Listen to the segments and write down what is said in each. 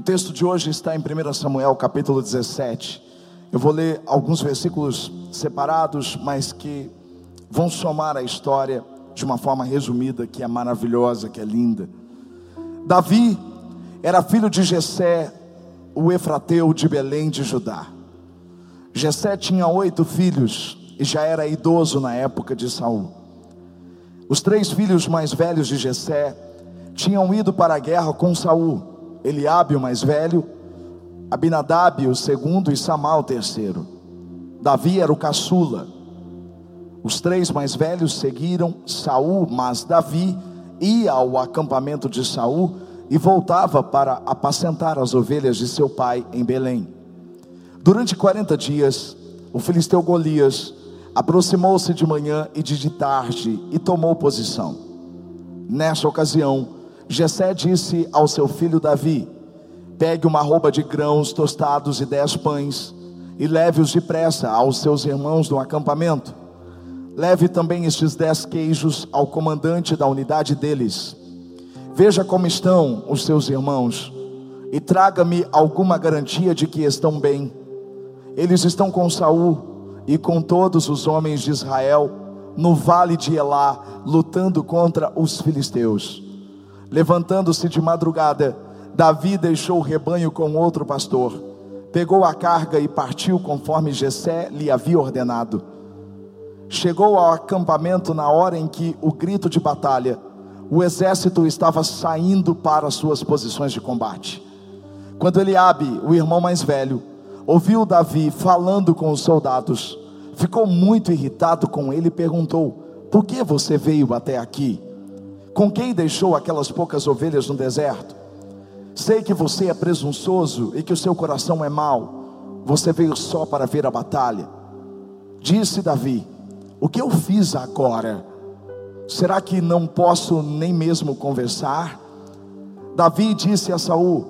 O texto de hoje está em 1 Samuel, capítulo 17. Eu vou ler alguns versículos separados, mas que vão somar a história de uma forma resumida, que é maravilhosa, que é linda. Davi era filho de Jessé, o Efrateu de Belém de Judá. Jessé tinha oito filhos e já era idoso na época de Saul. Os três filhos mais velhos de Jessé tinham ido para a guerra com Saul Eliabe, o mais velho, Abinadab, o segundo, e Samal, o terceiro. Davi era o caçula. Os três mais velhos seguiram Saul, mas Davi ia ao acampamento de Saul e voltava para apacentar as ovelhas de seu pai em Belém. Durante 40 dias, o filisteu Golias aproximou-se de manhã e de tarde e tomou posição. Nessa ocasião, Jessé disse ao seu filho Davi: Pegue uma roupa de grãos tostados e dez pães, e leve-os depressa aos seus irmãos no acampamento. Leve também estes dez queijos ao comandante da unidade deles. Veja como estão os seus irmãos, e traga-me alguma garantia de que estão bem. Eles estão com Saul e com todos os homens de Israel no vale de Elá, lutando contra os filisteus. Levantando-se de madrugada, Davi deixou o rebanho com outro pastor, pegou a carga e partiu conforme Jessé lhe havia ordenado. Chegou ao acampamento na hora em que o grito de batalha, o exército estava saindo para suas posições de combate. Quando Eliabe, o irmão mais velho, ouviu Davi falando com os soldados, ficou muito irritado com ele e perguntou: Por que você veio até aqui? Com quem deixou aquelas poucas ovelhas no deserto? Sei que você é presunçoso e que o seu coração é mau. Você veio só para ver a batalha. Disse Davi: O que eu fiz agora? Será que não posso nem mesmo conversar? Davi disse a Saul: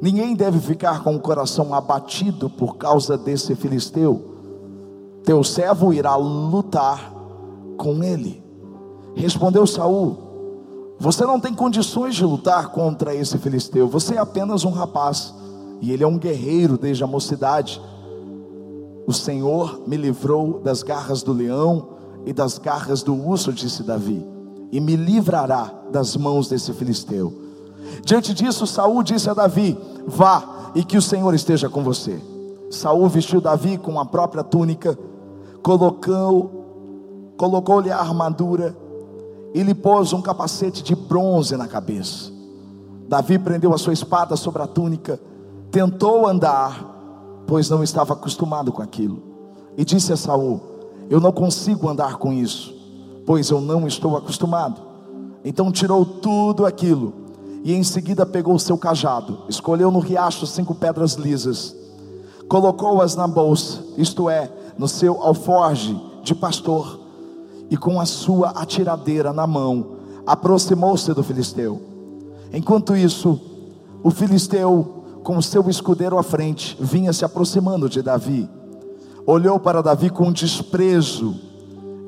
Ninguém deve ficar com o coração abatido por causa desse filisteu. Teu servo irá lutar com ele. Respondeu Saul: você não tem condições de lutar contra esse filisteu. Você é apenas um rapaz. E ele é um guerreiro desde a mocidade. O Senhor me livrou das garras do leão e das garras do urso, disse Davi, e me livrará das mãos desse filisteu. Diante disso, Saul disse a Davi: Vá e que o Senhor esteja com você. Saul vestiu Davi com a própria túnica, colocou colocou-lhe a armadura e lhe pôs um capacete de bronze na cabeça. Davi prendeu a sua espada sobre a túnica, tentou andar, pois não estava acostumado com aquilo, e disse a Saul: Eu não consigo andar com isso, pois eu não estou acostumado. Então tirou tudo aquilo e em seguida pegou o seu cajado, escolheu no riacho cinco pedras lisas, colocou-as na bolsa, isto é, no seu alforge de pastor e com a sua atiradeira na mão, aproximou-se do filisteu. Enquanto isso, o filisteu, com seu escudeiro à frente, vinha se aproximando de Davi. Olhou para Davi com desprezo,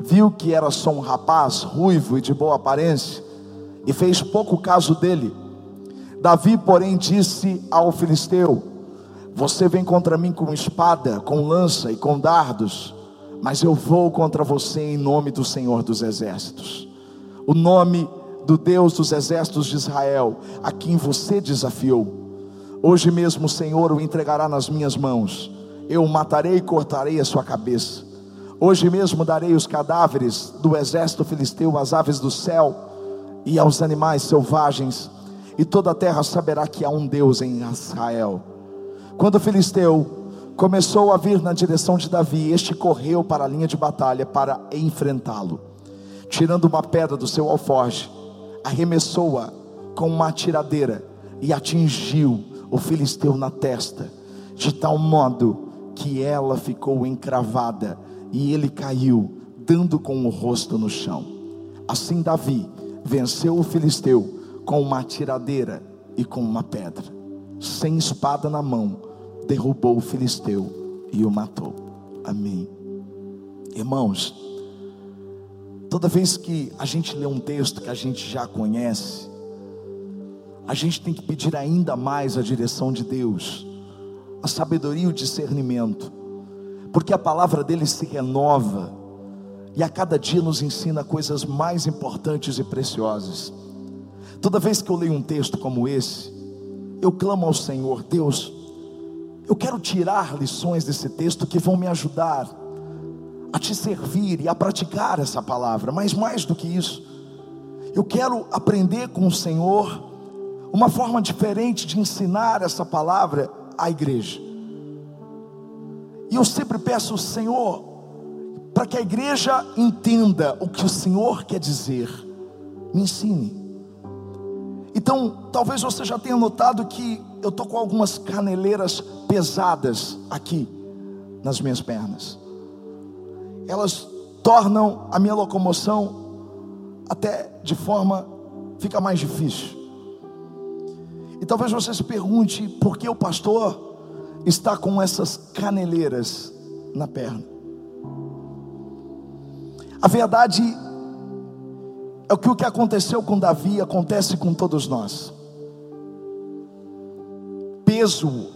viu que era só um rapaz ruivo e de boa aparência, e fez pouco caso dele. Davi, porém, disse ao filisteu: Você vem contra mim com espada, com lança e com dardos mas eu vou contra você em nome do Senhor dos Exércitos, o nome do Deus dos Exércitos de Israel, a quem você desafiou. Hoje mesmo o Senhor o entregará nas minhas mãos, eu o matarei e cortarei a sua cabeça. Hoje mesmo darei os cadáveres do exército filisteu às aves do céu e aos animais selvagens, e toda a terra saberá que há um Deus em Israel. Quando o filisteu começou a vir na direção de Davi. Este correu para a linha de batalha para enfrentá-lo. Tirando uma pedra do seu alforje, arremessou-a com uma atiradeira e atingiu o filisteu na testa, de tal modo que ela ficou encravada e ele caiu, dando com o rosto no chão. Assim Davi venceu o filisteu com uma atiradeira e com uma pedra, sem espada na mão derrubou o filisteu e o matou. Amém. Irmãos, toda vez que a gente lê um texto que a gente já conhece, a gente tem que pedir ainda mais a direção de Deus, a sabedoria e o discernimento, porque a palavra dele se renova e a cada dia nos ensina coisas mais importantes e preciosas. Toda vez que eu leio um texto como esse, eu clamo ao Senhor, Deus, eu quero tirar lições desse texto que vão me ajudar a te servir e a praticar essa palavra, mas mais do que isso, eu quero aprender com o Senhor uma forma diferente de ensinar essa palavra à igreja. E eu sempre peço ao Senhor, para que a igreja entenda o que o Senhor quer dizer, me ensine. Então, talvez você já tenha notado que eu estou com algumas caneleiras pesadas aqui nas minhas pernas. Elas tornam a minha locomoção até de forma fica mais difícil. E talvez você se pergunte por que o pastor está com essas caneleiras na perna. A verdade é que o que aconteceu com Davi acontece com todos nós. Peso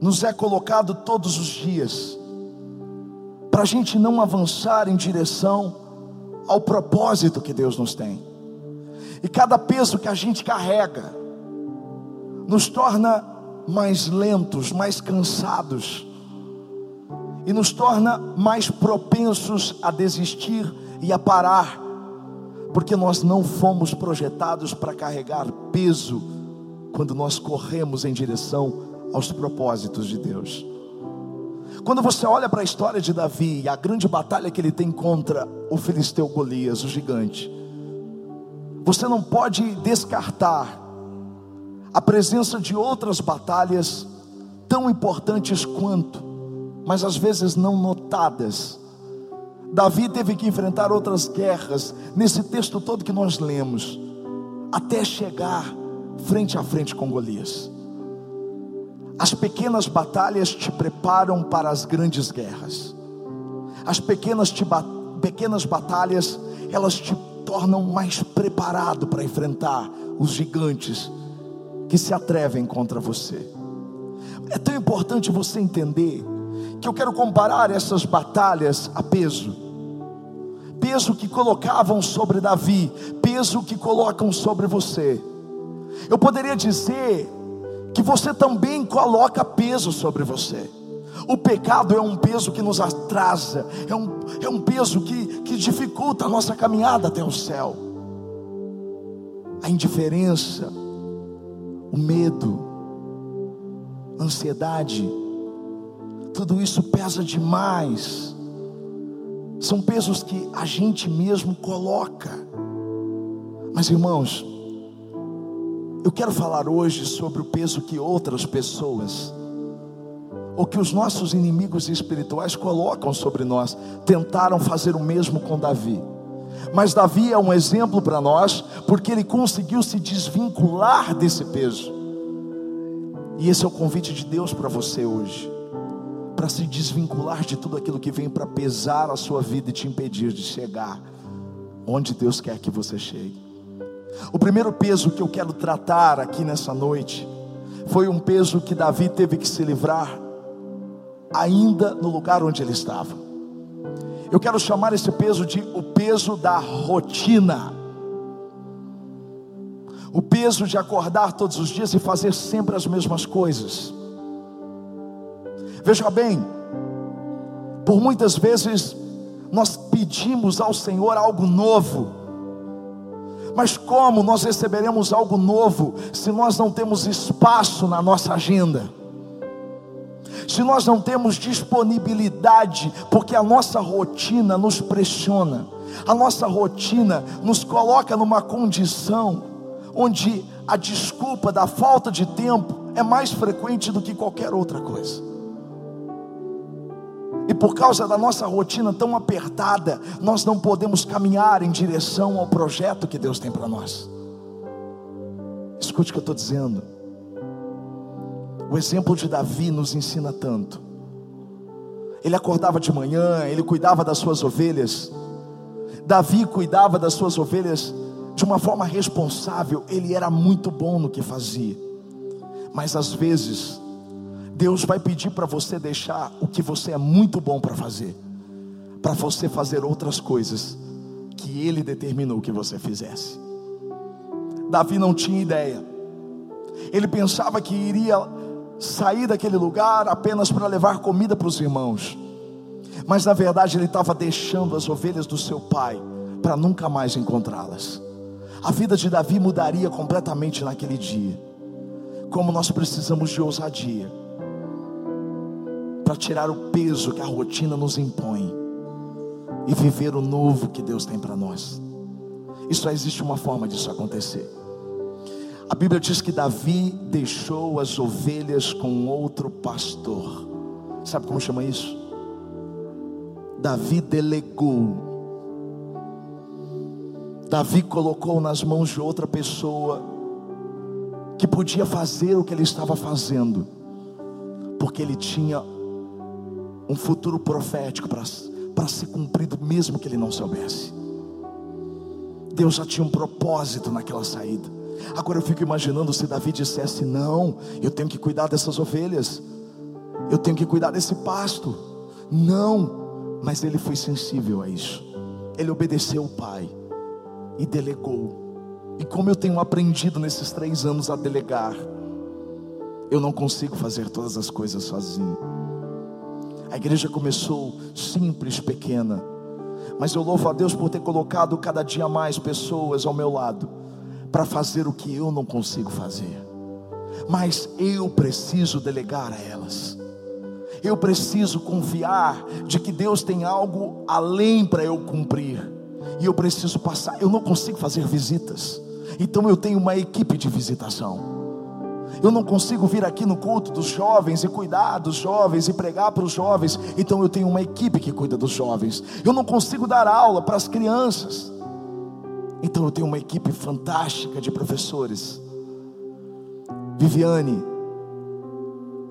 nos é colocado todos os dias, para a gente não avançar em direção ao propósito que Deus nos tem. E cada peso que a gente carrega nos torna mais lentos, mais cansados, e nos torna mais propensos a desistir e a parar, porque nós não fomos projetados para carregar peso quando nós corremos em direção aos propósitos de Deus. Quando você olha para a história de Davi e a grande batalha que ele tem contra o filisteu Golias, o gigante, você não pode descartar a presença de outras batalhas tão importantes quanto mas às vezes não notadas. Davi teve que enfrentar outras guerras, nesse texto todo que nós lemos, até chegar frente a frente com Golias. As pequenas batalhas te preparam para as grandes guerras. As pequenas, te, pequenas batalhas, elas te tornam mais preparado para enfrentar os gigantes que se atrevem contra você. É tão importante você entender que eu quero comparar essas batalhas a peso. Peso que colocavam sobre Davi, peso que colocam sobre você. Eu poderia dizer que você também coloca peso sobre você. O pecado é um peso que nos atrasa, é um, é um peso que, que dificulta a nossa caminhada até o céu. A indiferença, o medo, a ansiedade, tudo isso pesa demais. São pesos que a gente mesmo coloca. Mas irmãos, eu quero falar hoje sobre o peso que outras pessoas, ou que os nossos inimigos espirituais colocam sobre nós, tentaram fazer o mesmo com Davi. Mas Davi é um exemplo para nós, porque ele conseguiu se desvincular desse peso. E esse é o convite de Deus para você hoje para se desvincular de tudo aquilo que vem para pesar a sua vida e te impedir de chegar onde Deus quer que você chegue. O primeiro peso que eu quero tratar aqui nessa noite foi um peso que Davi teve que se livrar ainda no lugar onde ele estava. Eu quero chamar esse peso de o peso da rotina. O peso de acordar todos os dias e fazer sempre as mesmas coisas. Veja bem, por muitas vezes nós pedimos ao Senhor algo novo, mas como nós receberemos algo novo se nós não temos espaço na nossa agenda? Se nós não temos disponibilidade, porque a nossa rotina nos pressiona, a nossa rotina nos coloca numa condição onde a desculpa da falta de tempo é mais frequente do que qualquer outra coisa. Por causa da nossa rotina tão apertada, nós não podemos caminhar em direção ao projeto que Deus tem para nós. Escute o que eu estou dizendo. O exemplo de Davi nos ensina tanto. Ele acordava de manhã, ele cuidava das suas ovelhas. Davi cuidava das suas ovelhas de uma forma responsável, ele era muito bom no que fazia. Mas às vezes, Deus vai pedir para você deixar o que você é muito bom para fazer, para você fazer outras coisas que Ele determinou que você fizesse. Davi não tinha ideia, ele pensava que iria sair daquele lugar apenas para levar comida para os irmãos, mas na verdade ele estava deixando as ovelhas do seu pai para nunca mais encontrá-las. A vida de Davi mudaria completamente naquele dia. Como nós precisamos de ousadia para tirar o peso que a rotina nos impõe e viver o novo que Deus tem para nós. E só existe uma forma disso acontecer. A Bíblia diz que Davi deixou as ovelhas com outro pastor. Sabe como chama isso? Davi delegou. Davi colocou nas mãos de outra pessoa que podia fazer o que ele estava fazendo, porque ele tinha um futuro profético para ser cumprido, mesmo que ele não soubesse. Deus já tinha um propósito naquela saída. Agora eu fico imaginando se Davi dissesse: Não, eu tenho que cuidar dessas ovelhas, eu tenho que cuidar desse pasto. Não, mas ele foi sensível a isso, ele obedeceu o pai e delegou. E como eu tenho aprendido nesses três anos a delegar, eu não consigo fazer todas as coisas sozinho. A igreja começou simples, pequena, mas eu louvo a Deus por ter colocado cada dia mais pessoas ao meu lado para fazer o que eu não consigo fazer. Mas eu preciso delegar a elas. Eu preciso confiar de que Deus tem algo além para eu cumprir. E eu preciso passar, eu não consigo fazer visitas. Então eu tenho uma equipe de visitação. Eu não consigo vir aqui no culto dos jovens e cuidar dos jovens e pregar para os jovens. Então eu tenho uma equipe que cuida dos jovens. Eu não consigo dar aula para as crianças. Então eu tenho uma equipe fantástica de professores. Viviane,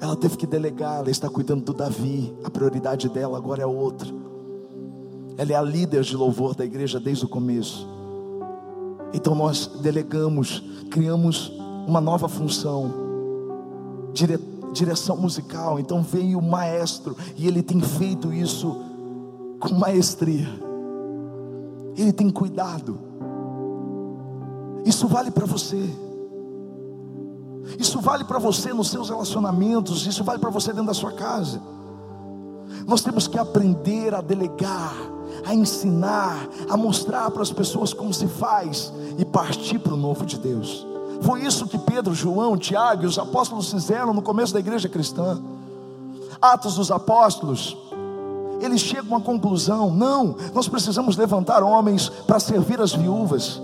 ela teve que delegar, ela está cuidando do Davi, a prioridade dela agora é outra. Ela é a líder de louvor da igreja desde o começo. Então nós delegamos, criamos uma nova função, dire, direção musical. Então veio o maestro e ele tem feito isso com maestria. Ele tem cuidado. Isso vale para você. Isso vale para você nos seus relacionamentos, isso vale para você dentro da sua casa. Nós temos que aprender a delegar, a ensinar, a mostrar para as pessoas como se faz e partir para o novo de Deus. Foi isso que Pedro, João, Tiago e os apóstolos fizeram no começo da igreja cristã. Atos dos Apóstolos, eles chegam à conclusão: não, nós precisamos levantar homens para servir as viúvas,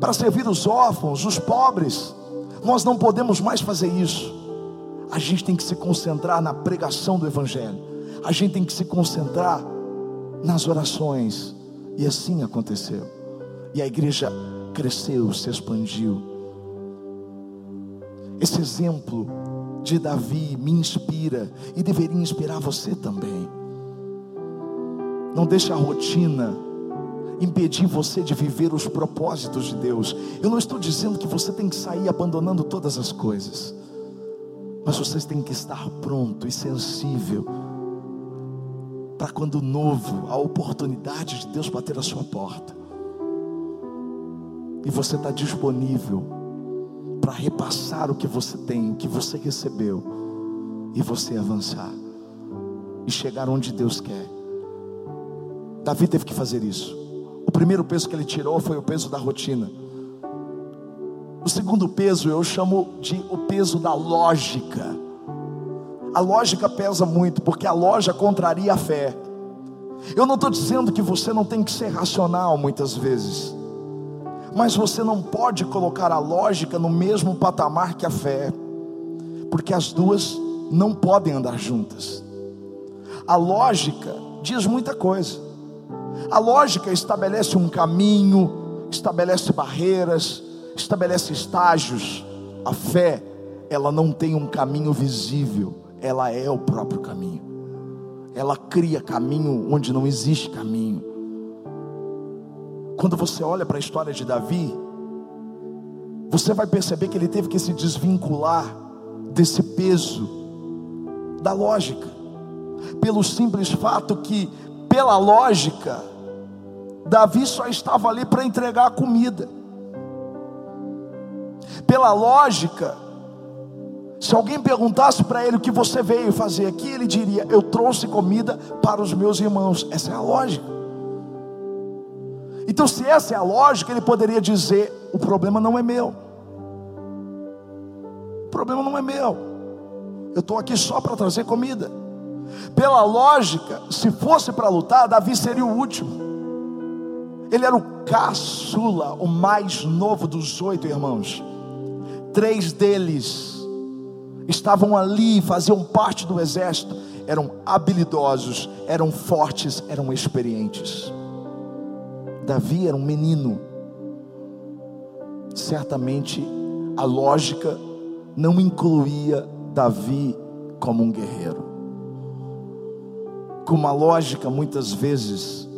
para servir os órfãos, os pobres. Nós não podemos mais fazer isso. A gente tem que se concentrar na pregação do Evangelho, a gente tem que se concentrar nas orações, e assim aconteceu. E a igreja cresceu, se expandiu. Esse exemplo de Davi me inspira e deveria inspirar você também. Não deixe a rotina impedir você de viver os propósitos de Deus. Eu não estou dizendo que você tem que sair abandonando todas as coisas, mas você tem que estar pronto e sensível para quando novo, a oportunidade de Deus bater a sua porta, e você está disponível para repassar o que você tem, o que você recebeu, e você avançar e chegar onde Deus quer. Davi teve que fazer isso. O primeiro peso que ele tirou foi o peso da rotina. O segundo peso eu chamo de o peso da lógica. A lógica pesa muito, porque a lógica contraria a fé. Eu não estou dizendo que você não tem que ser racional muitas vezes. Mas você não pode colocar a lógica no mesmo patamar que a fé, porque as duas não podem andar juntas. A lógica diz muita coisa. A lógica estabelece um caminho, estabelece barreiras, estabelece estágios. A fé, ela não tem um caminho visível, ela é o próprio caminho. Ela cria caminho onde não existe caminho. Quando você olha para a história de Davi, você vai perceber que ele teve que se desvincular desse peso da lógica, pelo simples fato que, pela lógica, Davi só estava ali para entregar a comida. Pela lógica, se alguém perguntasse para ele o que você veio fazer aqui, ele diria: Eu trouxe comida para os meus irmãos. Essa é a lógica. Então, se essa é a lógica, ele poderia dizer: O problema não é meu. O problema não é meu. Eu estou aqui só para trazer comida. Pela lógica, se fosse para lutar, Davi seria o último. Ele era o caçula, o mais novo dos oito irmãos. Três deles estavam ali, faziam parte do exército, eram habilidosos, eram fortes, eram experientes. Davi era um menino. Certamente a lógica não incluía Davi como um guerreiro. Como a lógica muitas vezes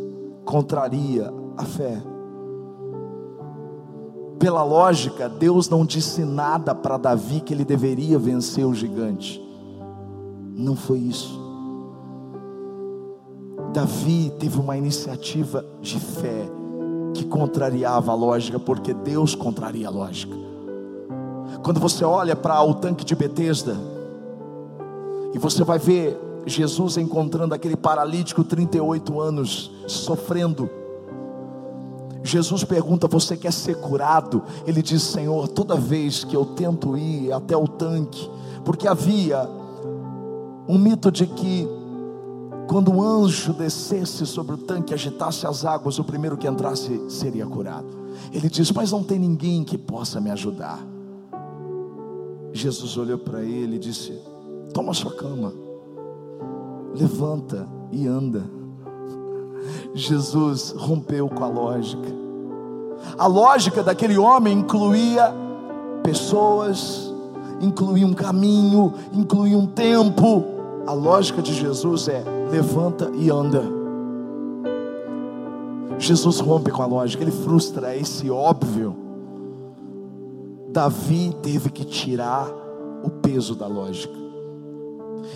contraria a fé. Pela lógica, Deus não disse nada para Davi que ele deveria vencer o gigante. Não foi isso. Davi teve uma iniciativa de fé que contrariava a lógica, porque Deus contraria a lógica. Quando você olha para o tanque de Betesda, e você vai ver Jesus encontrando aquele paralítico 38 anos, sofrendo, Jesus pergunta: Você quer ser curado? Ele diz: Senhor, toda vez que eu tento ir até o tanque, porque havia um mito de que quando o anjo descesse sobre o tanque, agitasse as águas, o primeiro que entrasse seria curado. Ele diz: Mas não tem ninguém que possa me ajudar. Jesus olhou para ele e disse: Toma sua cama, levanta e anda. Jesus rompeu com a lógica. A lógica daquele homem incluía pessoas, incluía um caminho, incluía um tempo. A lógica de Jesus é: levanta e anda. Jesus rompe com a lógica, ele frustra esse óbvio. Davi teve que tirar o peso da lógica.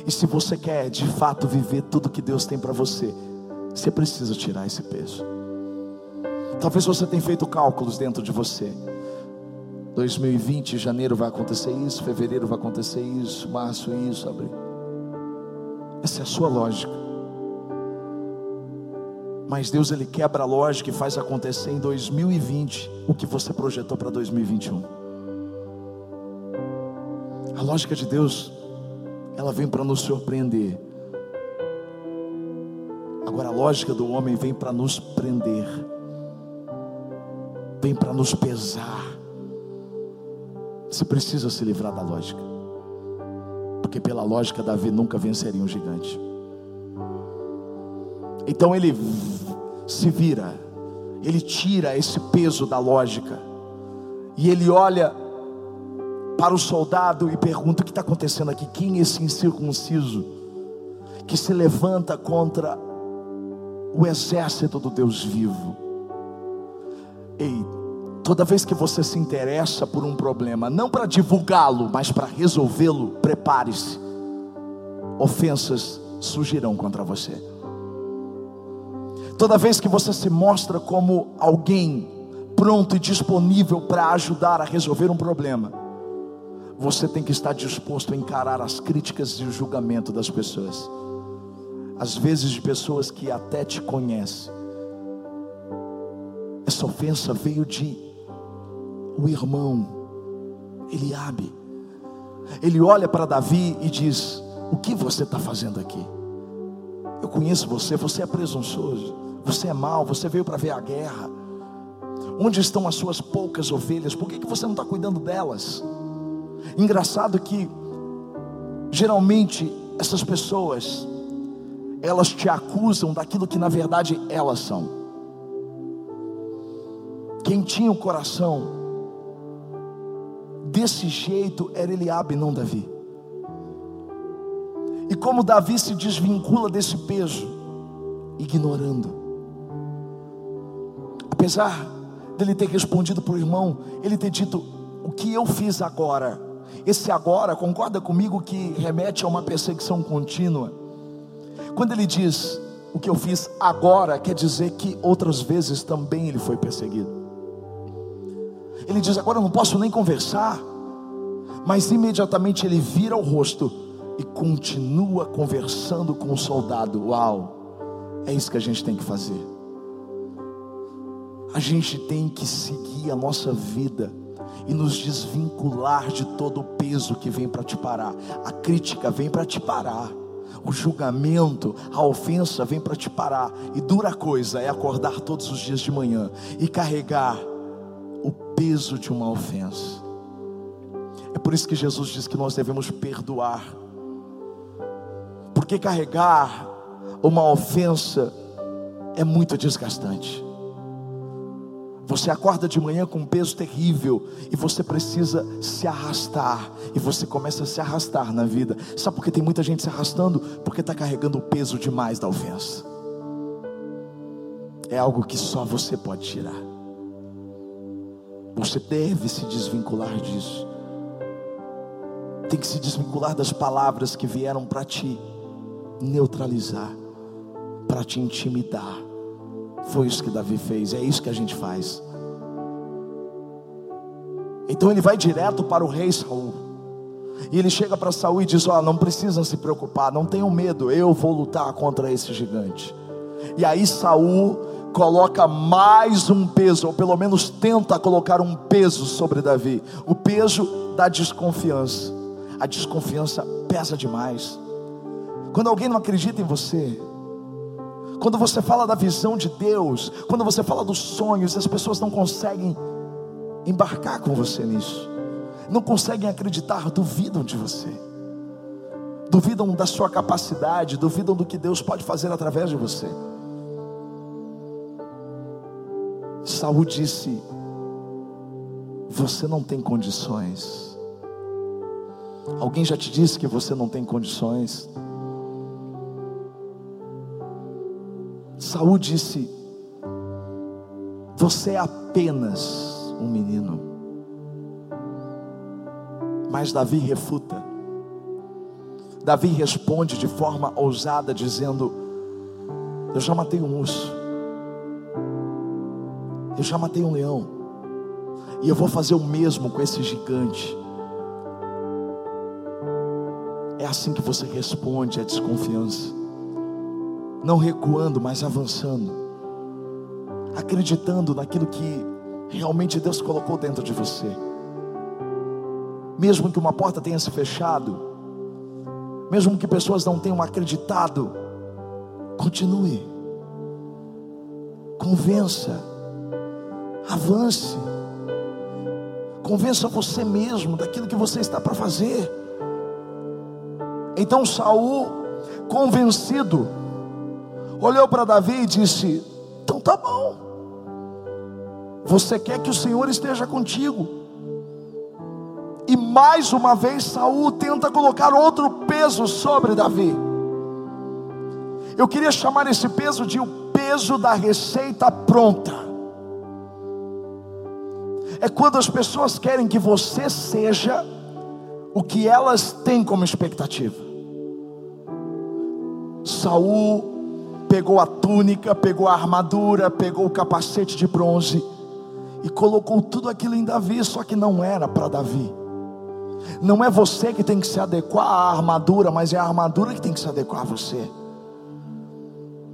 E se você quer de fato viver tudo que Deus tem para você, você precisa tirar esse peso. Talvez você tenha feito cálculos dentro de você. 2020, janeiro vai acontecer isso, fevereiro vai acontecer isso, março isso, abril. Essa é a sua lógica. Mas Deus ele quebra a lógica e faz acontecer em 2020 o que você projetou para 2021. A lógica de Deus, ela vem para nos surpreender. Agora a lógica do homem vem para nos prender, vem para nos pesar. Você precisa se livrar da lógica, porque pela lógica Davi nunca venceria um gigante. Então ele se vira, ele tira esse peso da lógica, e ele olha para o soldado e pergunta: o que está acontecendo aqui? Quem é esse incircunciso que se levanta contra o exército do Deus vivo. Ei, toda vez que você se interessa por um problema, não para divulgá-lo, mas para resolvê-lo, prepare-se. Ofensas surgirão contra você. Toda vez que você se mostra como alguém pronto e disponível para ajudar a resolver um problema, você tem que estar disposto a encarar as críticas e o julgamento das pessoas às vezes de pessoas que até te conhecem. Essa ofensa veio de o irmão Eliabe. Ele olha para Davi e diz: O que você está fazendo aqui? Eu conheço você, você é presunçoso, você é mau, você veio para ver a guerra. Onde estão as suas poucas ovelhas? Por que, que você não está cuidando delas? Engraçado que, geralmente, essas pessoas elas te acusam daquilo que na verdade elas são. Quem tinha o coração desse jeito era Eliabe, não Davi. E como Davi se desvincula desse peso, ignorando. Apesar dele ter respondido para o irmão, ele ter dito: o que eu fiz agora. Esse agora, concorda comigo que remete a uma perseguição contínua? Quando ele diz o que eu fiz agora, quer dizer que outras vezes também ele foi perseguido. Ele diz: agora eu não posso nem conversar, mas imediatamente ele vira o rosto e continua conversando com o soldado. Uau, é isso que a gente tem que fazer. A gente tem que seguir a nossa vida e nos desvincular de todo o peso que vem para te parar. A crítica vem para te parar. O julgamento, a ofensa vem para te parar. E dura coisa é acordar todos os dias de manhã e carregar o peso de uma ofensa. É por isso que Jesus diz que nós devemos perdoar. Porque carregar uma ofensa é muito desgastante. Você acorda de manhã com um peso terrível e você precisa se arrastar. E você começa a se arrastar na vida. Sabe por que tem muita gente se arrastando? Porque está carregando o peso demais da ofensa. É algo que só você pode tirar. Você deve se desvincular disso. Tem que se desvincular das palavras que vieram para te neutralizar, para te intimidar foi isso que Davi fez, é isso que a gente faz. Então ele vai direto para o rei Saul. E ele chega para Saul e diz: Ó, oh, não precisam se preocupar, não tenham medo, eu vou lutar contra esse gigante. E aí Saul coloca mais um peso, ou pelo menos tenta colocar um peso sobre Davi, o peso da desconfiança. A desconfiança pesa demais. Quando alguém não acredita em você, quando você fala da visão de Deus, quando você fala dos sonhos, as pessoas não conseguem embarcar com você nisso, não conseguem acreditar, duvidam de você, duvidam da sua capacidade, duvidam do que Deus pode fazer através de você. Saul disse: Você não tem condições. Alguém já te disse que você não tem condições? Saul disse: Você é apenas um menino. Mas Davi refuta. Davi responde de forma ousada, dizendo: Eu já matei um urso, eu já matei um leão, e eu vou fazer o mesmo com esse gigante. É assim que você responde à desconfiança. Não recuando, mas avançando, acreditando naquilo que realmente Deus colocou dentro de você. Mesmo que uma porta tenha se fechado, mesmo que pessoas não tenham acreditado, continue, convença, avance, convença você mesmo daquilo que você está para fazer. Então Saul, convencido, olhou para Davi e disse: Então tá bom, você quer que o Senhor esteja contigo. E mais uma vez Saul tenta colocar outro peso sobre Davi. Eu queria chamar esse peso de o peso da receita pronta. É quando as pessoas querem que você seja o que elas têm como expectativa. Saul pegou a túnica, pegou a armadura, pegou o capacete de bronze e colocou tudo aquilo em Davi, só que não era para Davi. Não é você que tem que se adequar à armadura, mas é a armadura que tem que se adequar a você.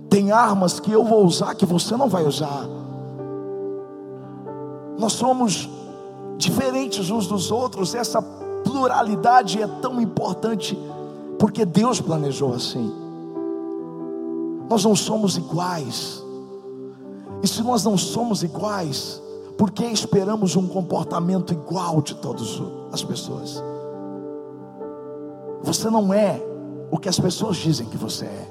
Tem armas que eu vou usar que você não vai usar. Nós somos diferentes uns dos outros, essa pluralidade é tão importante porque Deus planejou assim. Nós não somos iguais. E se nós não somos iguais, por que esperamos um comportamento igual de todas as pessoas? Você não é o que as pessoas dizem que você é.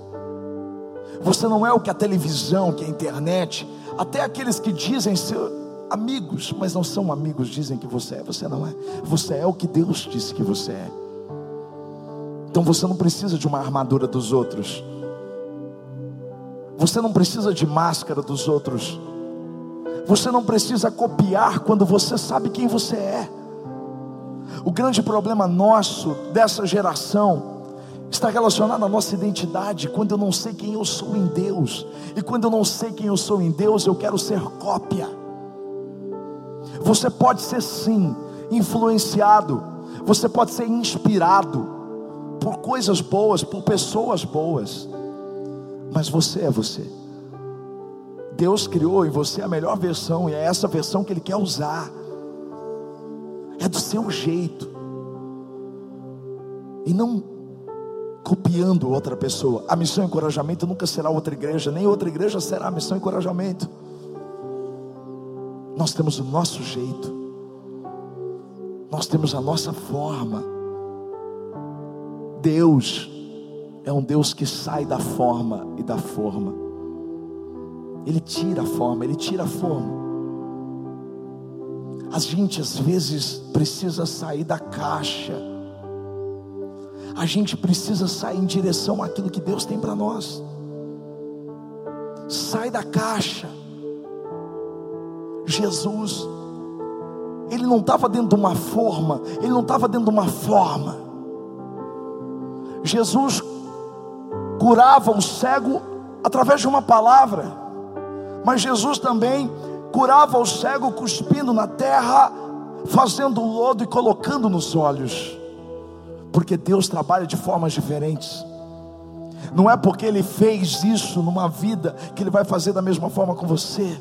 Você não é o que a televisão, que a internet, até aqueles que dizem ser amigos, mas não são amigos, dizem que você é. Você não é. Você é o que Deus disse que você é. Então você não precisa de uma armadura dos outros. Você não precisa de máscara dos outros. Você não precisa copiar quando você sabe quem você é. O grande problema nosso, dessa geração, está relacionado à nossa identidade. Quando eu não sei quem eu sou em Deus, e quando eu não sei quem eu sou em Deus, eu quero ser cópia. Você pode ser sim influenciado, você pode ser inspirado por coisas boas, por pessoas boas, mas você é você. Deus criou em você a melhor versão, e é essa versão que Ele quer usar, é do seu jeito, e não copiando outra pessoa. A missão e encorajamento nunca será outra igreja, nem outra igreja será a missão e encorajamento. Nós temos o nosso jeito, nós temos a nossa forma. Deus é um Deus que sai da forma e da forma. Ele tira a forma, ele tira a forma. A gente às vezes precisa sair da caixa. A gente precisa sair em direção àquilo que Deus tem para nós. Sai da caixa. Jesus, ele não estava dentro de uma forma, ele não estava dentro de uma forma. Jesus curava o cego através de uma palavra, mas Jesus também curava o cego cuspindo na terra, fazendo lodo e colocando nos olhos, porque Deus trabalha de formas diferentes. Não é porque Ele fez isso numa vida que Ele vai fazer da mesma forma com você.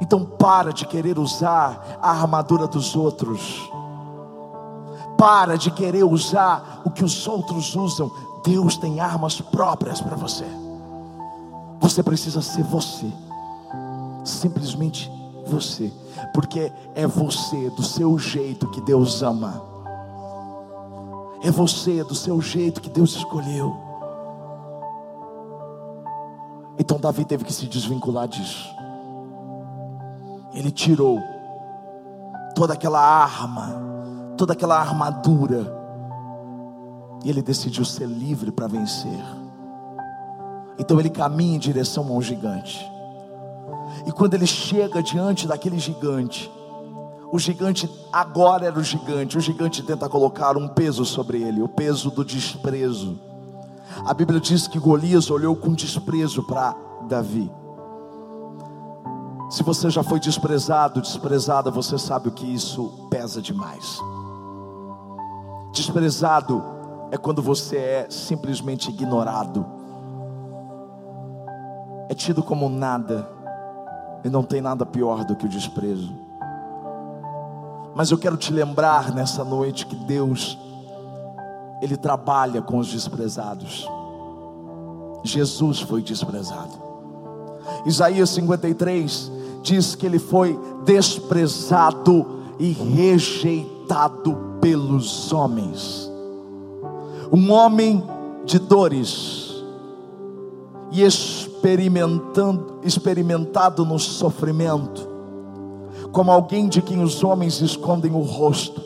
Então para de querer usar a armadura dos outros. Para de querer usar o que os outros usam. Deus tem armas próprias para você. Você precisa ser você. Simplesmente você. Porque é você, do seu jeito, que Deus ama. É você, do seu jeito, que Deus escolheu. Então Davi teve que se desvincular disso ele tirou toda aquela arma, toda aquela armadura, e ele decidiu ser livre para vencer. Então ele caminha em direção a um gigante. E quando ele chega diante daquele gigante, o gigante agora era o gigante, o gigante tenta colocar um peso sobre ele, o peso do desprezo. A Bíblia diz que Golias olhou com desprezo para Davi. Se você já foi desprezado, desprezada, você sabe o que isso pesa demais. Desprezado é quando você é simplesmente ignorado, é tido como nada, e não tem nada pior do que o desprezo. Mas eu quero te lembrar nessa noite que Deus, Ele trabalha com os desprezados. Jesus foi desprezado. Isaías 53 diz que ele foi desprezado e rejeitado pelos homens. Um homem de dores e experimentando, experimentado no sofrimento, como alguém de quem os homens escondem o rosto.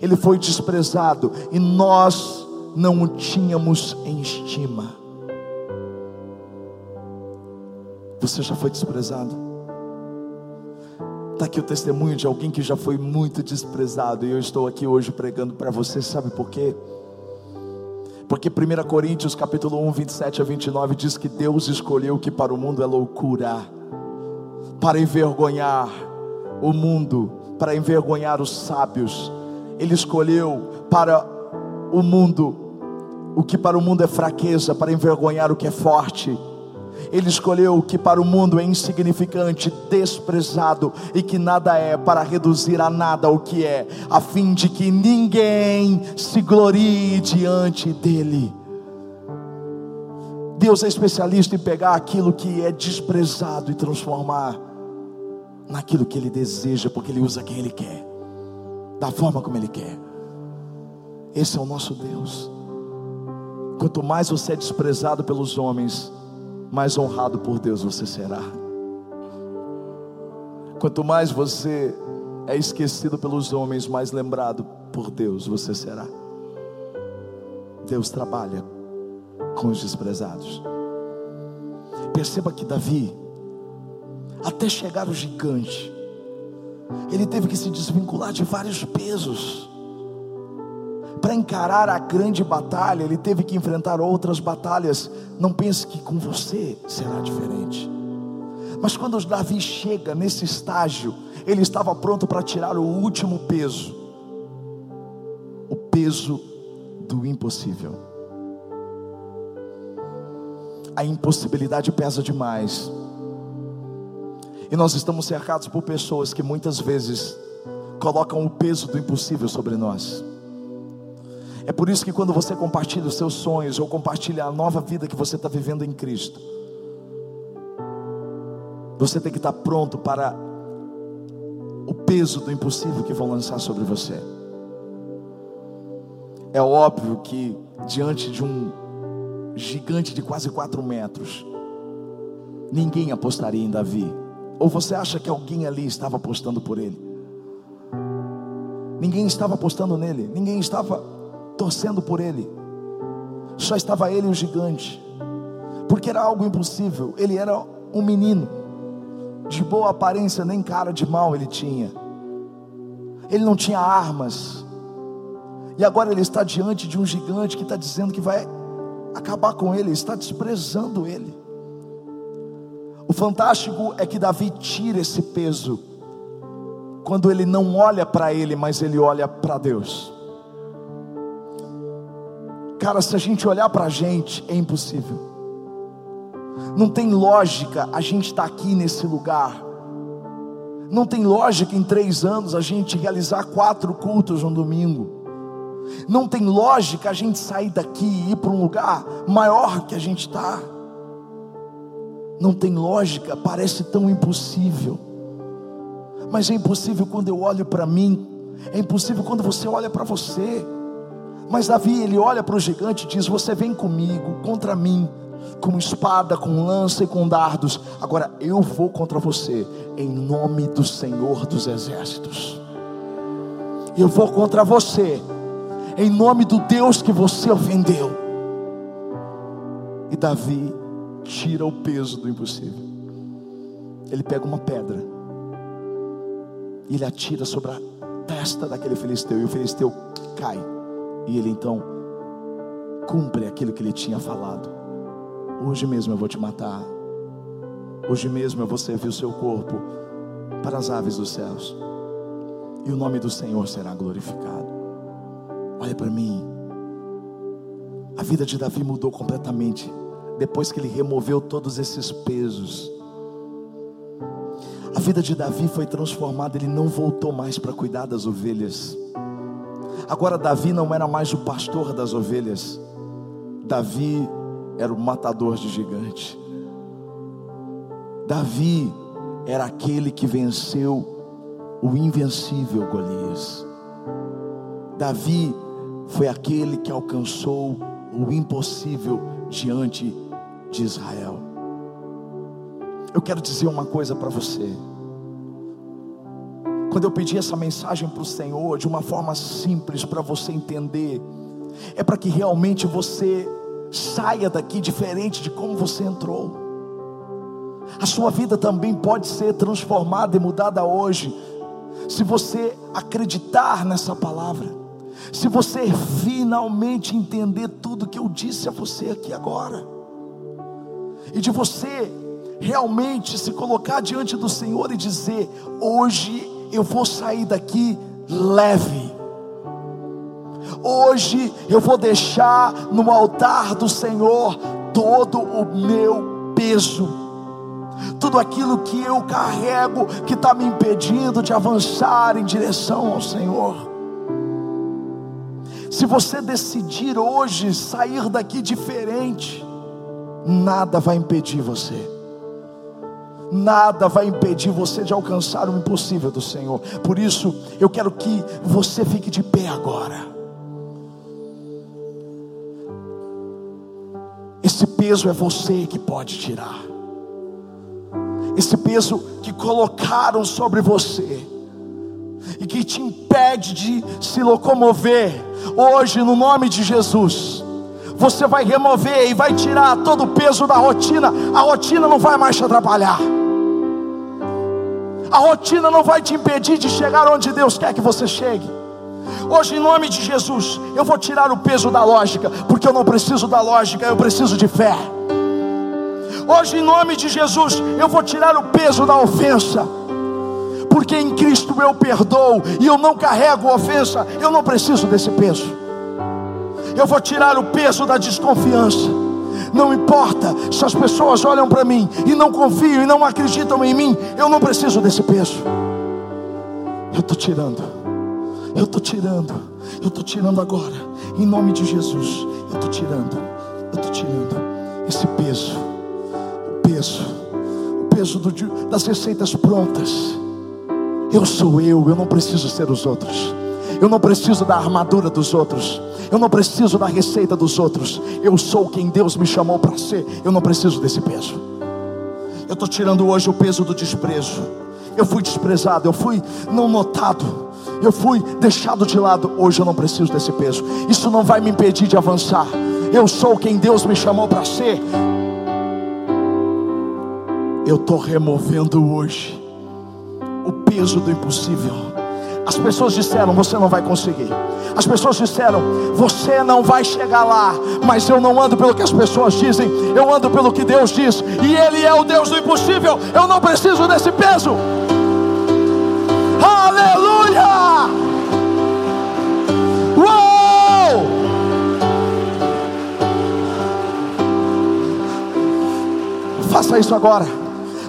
Ele foi desprezado e nós não o tínhamos em estima. Você já foi desprezado? Está aqui o testemunho de alguém que já foi muito desprezado. E eu estou aqui hoje pregando para você, sabe por quê? Porque 1 Coríntios capítulo 1, 27 a 29 diz que Deus escolheu que para o mundo é loucura, para envergonhar o mundo, para envergonhar os sábios. Ele escolheu para o mundo o que para o mundo é fraqueza, para envergonhar o que é forte. Ele escolheu o que para o mundo é insignificante, desprezado e que nada é, para reduzir a nada o que é, a fim de que ninguém se glorie diante dele. Deus é especialista em pegar aquilo que é desprezado e transformar naquilo que Ele deseja, porque Ele usa quem Ele quer, da forma como Ele quer. Esse é o nosso Deus. Quanto mais você é desprezado pelos homens, mais honrado por Deus você será. Quanto mais você é esquecido pelos homens, mais lembrado por Deus você será. Deus trabalha com os desprezados. Perceba que Davi, até chegar o gigante, ele teve que se desvincular de vários pesos. Para encarar a grande batalha, ele teve que enfrentar outras batalhas. Não pense que com você será diferente. Mas quando Davi chega nesse estágio, ele estava pronto para tirar o último peso o peso do impossível. A impossibilidade pesa demais. E nós estamos cercados por pessoas que muitas vezes colocam o peso do impossível sobre nós. É por isso que quando você compartilha os seus sonhos ou compartilha a nova vida que você está vivendo em Cristo, você tem que estar pronto para o peso do impossível que vão lançar sobre você. É óbvio que diante de um gigante de quase quatro metros, ninguém apostaria em Davi. Ou você acha que alguém ali estava apostando por ele? Ninguém estava apostando nele, ninguém estava torcendo por ele. Só estava ele e o gigante. Porque era algo impossível. Ele era um menino. De boa aparência, nem cara de mal ele tinha. Ele não tinha armas. E agora ele está diante de um gigante que está dizendo que vai acabar com ele, está desprezando ele. O fantástico é que Davi tira esse peso quando ele não olha para ele, mas ele olha para Deus. Cara, se a gente olhar para a gente, é impossível. Não tem lógica a gente estar tá aqui nesse lugar. Não tem lógica em três anos a gente realizar quatro cultos no domingo. Não tem lógica a gente sair daqui e ir para um lugar maior que a gente está. Não tem lógica, parece tão impossível. Mas é impossível quando eu olho para mim, é impossível quando você olha para você. Mas Davi, ele olha para o gigante e diz: Você vem comigo, contra mim, com espada, com lança e com dardos. Agora eu vou contra você, em nome do Senhor dos Exércitos. Eu vou contra você, em nome do Deus que você ofendeu. E Davi tira o peso do impossível. Ele pega uma pedra e ele atira sobre a testa daquele filisteu, e o filisteu cai. E ele então cumpre aquilo que ele tinha falado. Hoje mesmo eu vou te matar. Hoje mesmo eu vou servir o seu corpo para as aves dos céus. E o nome do Senhor será glorificado. Olha para mim. A vida de Davi mudou completamente depois que ele removeu todos esses pesos. A vida de Davi foi transformada, ele não voltou mais para cuidar das ovelhas. Agora, Davi não era mais o pastor das ovelhas, Davi era o matador de gigante. Davi era aquele que venceu o invencível Golias. Davi foi aquele que alcançou o impossível diante de Israel. Eu quero dizer uma coisa para você. Quando eu pedi essa mensagem para o Senhor, de uma forma simples para você entender, é para que realmente você saia daqui diferente de como você entrou. A sua vida também pode ser transformada e mudada hoje, se você acreditar nessa palavra se você finalmente entender tudo que eu disse a você aqui agora, e de você realmente se colocar diante do Senhor e dizer: hoje eu vou sair daqui leve. Hoje eu vou deixar no altar do Senhor todo o meu peso, tudo aquilo que eu carrego que está me impedindo de avançar em direção ao Senhor. Se você decidir hoje sair daqui diferente, nada vai impedir você. Nada vai impedir você de alcançar o impossível do Senhor. Por isso, eu quero que você fique de pé agora. Esse peso é você que pode tirar. Esse peso que colocaram sobre você e que te impede de se locomover, hoje, no nome de Jesus, você vai remover e vai tirar todo o peso da rotina, a rotina não vai mais te atrapalhar. A rotina não vai te impedir de chegar onde Deus quer que você chegue. Hoje, em nome de Jesus, eu vou tirar o peso da lógica, porque eu não preciso da lógica, eu preciso de fé. Hoje, em nome de Jesus, eu vou tirar o peso da ofensa, porque em Cristo eu perdoo e eu não carrego ofensa, eu não preciso desse peso. Eu vou tirar o peso da desconfiança. Não importa se as pessoas olham para mim e não confiam e não acreditam em mim, eu não preciso desse peso. Eu estou tirando, eu estou tirando, eu estou tirando agora, em nome de Jesus. Eu estou tirando, eu estou tirando esse peso, o peso, o peso do, das receitas prontas. Eu sou eu, eu não preciso ser os outros. Eu não preciso da armadura dos outros. Eu não preciso da receita dos outros. Eu sou quem Deus me chamou para ser. Eu não preciso desse peso. Eu estou tirando hoje o peso do desprezo. Eu fui desprezado, eu fui não notado, eu fui deixado de lado. Hoje eu não preciso desse peso. Isso não vai me impedir de avançar. Eu sou quem Deus me chamou para ser. Eu estou removendo hoje o peso do impossível as pessoas disseram: Você não vai conseguir. As pessoas disseram: Você não vai chegar lá. Mas eu não ando pelo que as pessoas dizem, eu ando pelo que Deus diz. E Ele é o Deus do impossível. Eu não preciso desse peso. Aleluia! Uou! Faça isso agora.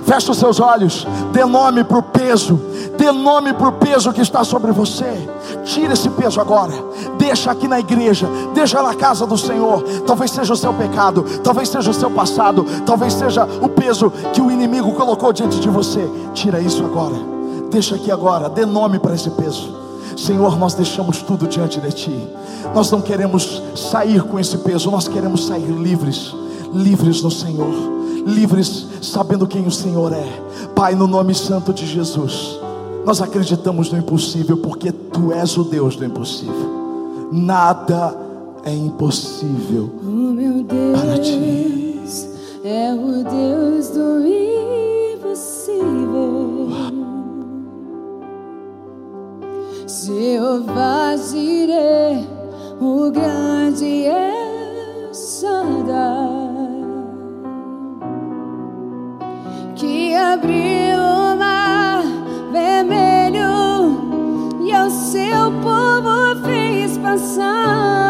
Feche os seus olhos. Dê nome para o peso Dê nome para o peso que está sobre você. Tira esse peso agora. Deixa aqui na igreja. Deixa na casa do Senhor. Talvez seja o seu pecado. Talvez seja o seu passado. Talvez seja o peso que o inimigo colocou diante de você. Tira isso agora. Deixa aqui agora. Dê nome para esse peso. Senhor, nós deixamos tudo diante de Ti. Nós não queremos sair com esse peso. Nós queremos sair livres. Livres no Senhor. Livres sabendo quem o Senhor é. Pai, no nome santo de Jesus. Nós acreditamos no impossível porque tu és o Deus do impossível. Nada é impossível oh, meu Deus para ti. É o Deus do impossível. Jeová Jireh, o grande fez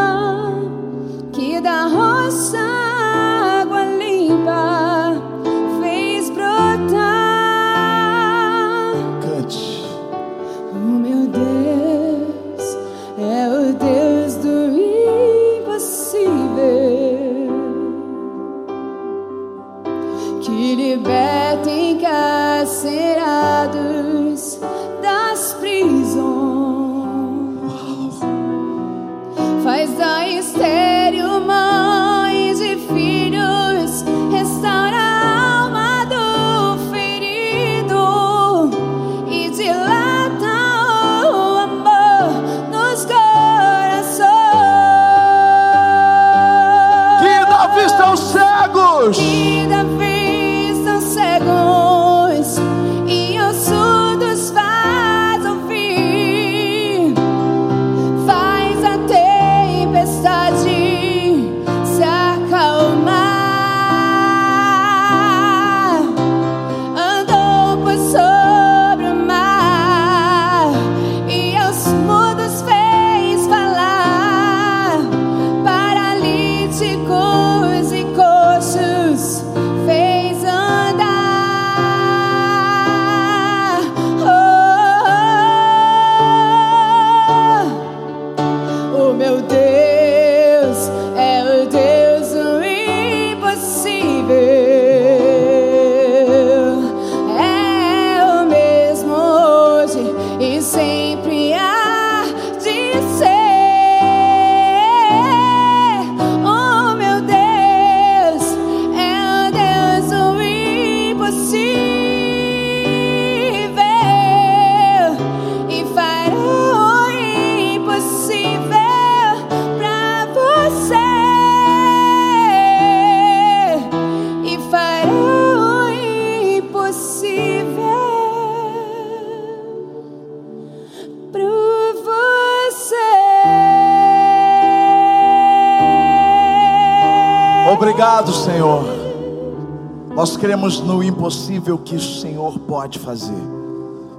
cremos no impossível que o Senhor pode fazer.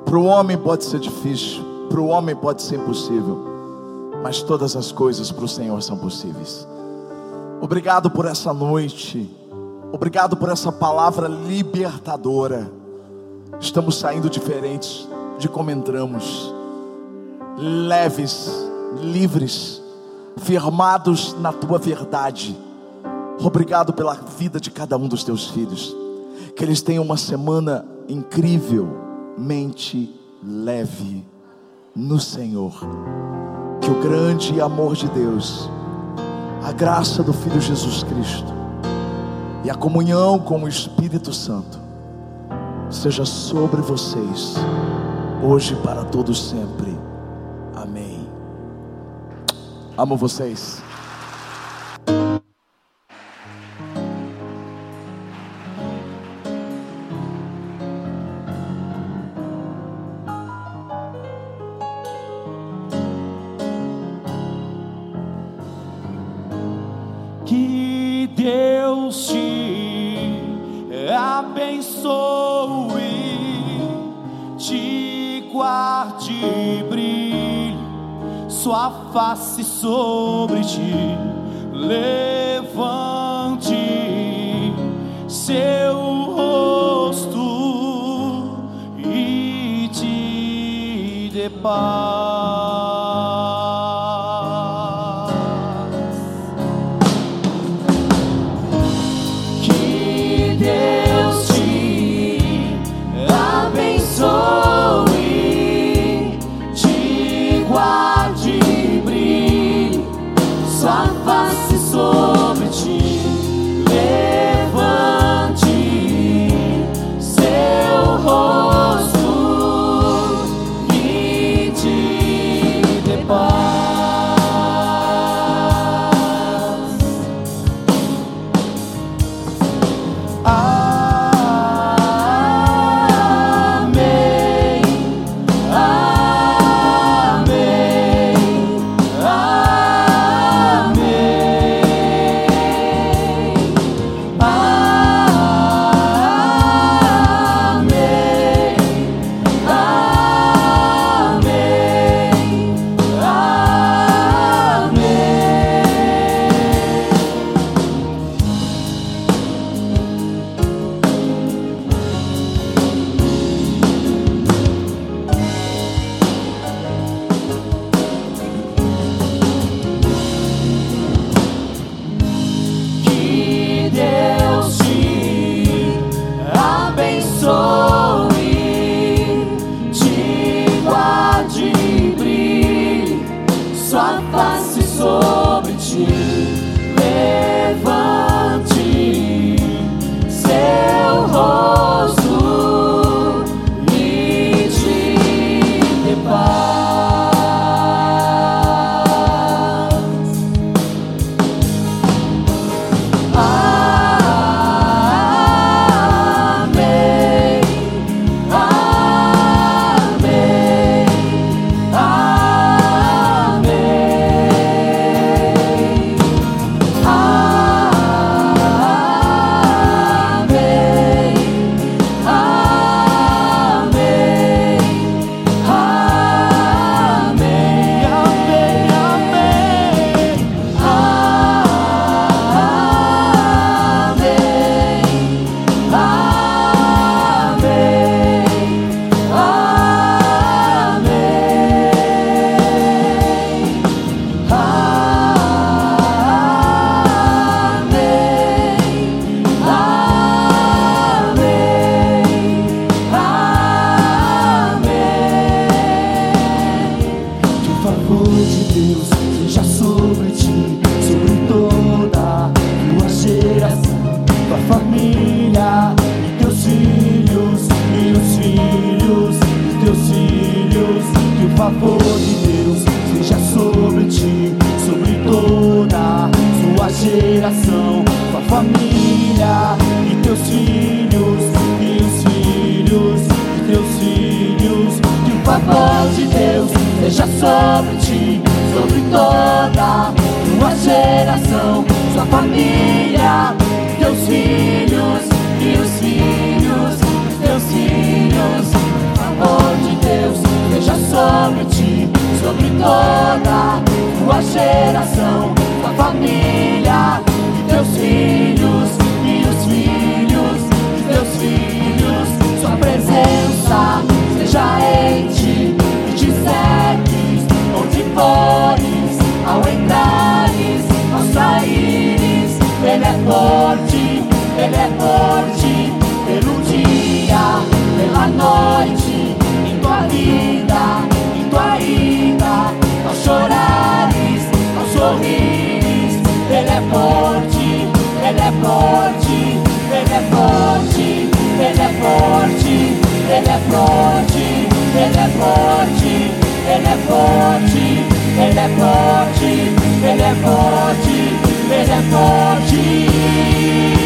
Para o homem pode ser difícil, para o homem pode ser impossível, mas todas as coisas para o Senhor são possíveis. Obrigado por essa noite, obrigado por essa palavra libertadora. Estamos saindo diferentes de como entramos, leves, livres, firmados na tua verdade. Obrigado pela vida de cada um dos teus filhos. Que eles tenham uma semana incrivelmente leve no Senhor. Que o grande amor de Deus, a graça do Filho Jesus Cristo e a comunhão com o Espírito Santo seja sobre vocês, hoje para todos sempre. Amém. Amo vocês. face sou. 是。Geração, tua família, e teus filhos, e os filhos, e teus filhos. Que o favor de Deus seja sobre ti, sobre toda tua geração, sua família, teus filhos e os filhos dos teus filhos. O amor de Deus seja sobre ti, sobre toda tua geração, família e teus filhos e os filhos dos teus filhos. Sua presença seja em ti e te segues onde fores, ao entrares, ao saíres. Ele é forte, ele é forte, pelo dia, pela noite, em tua vida, forte, ele é forte, ele é forte, ele é forte, ele é forte, ele é forte, ele é forte, ele é forte, ele é forte, ele é forte.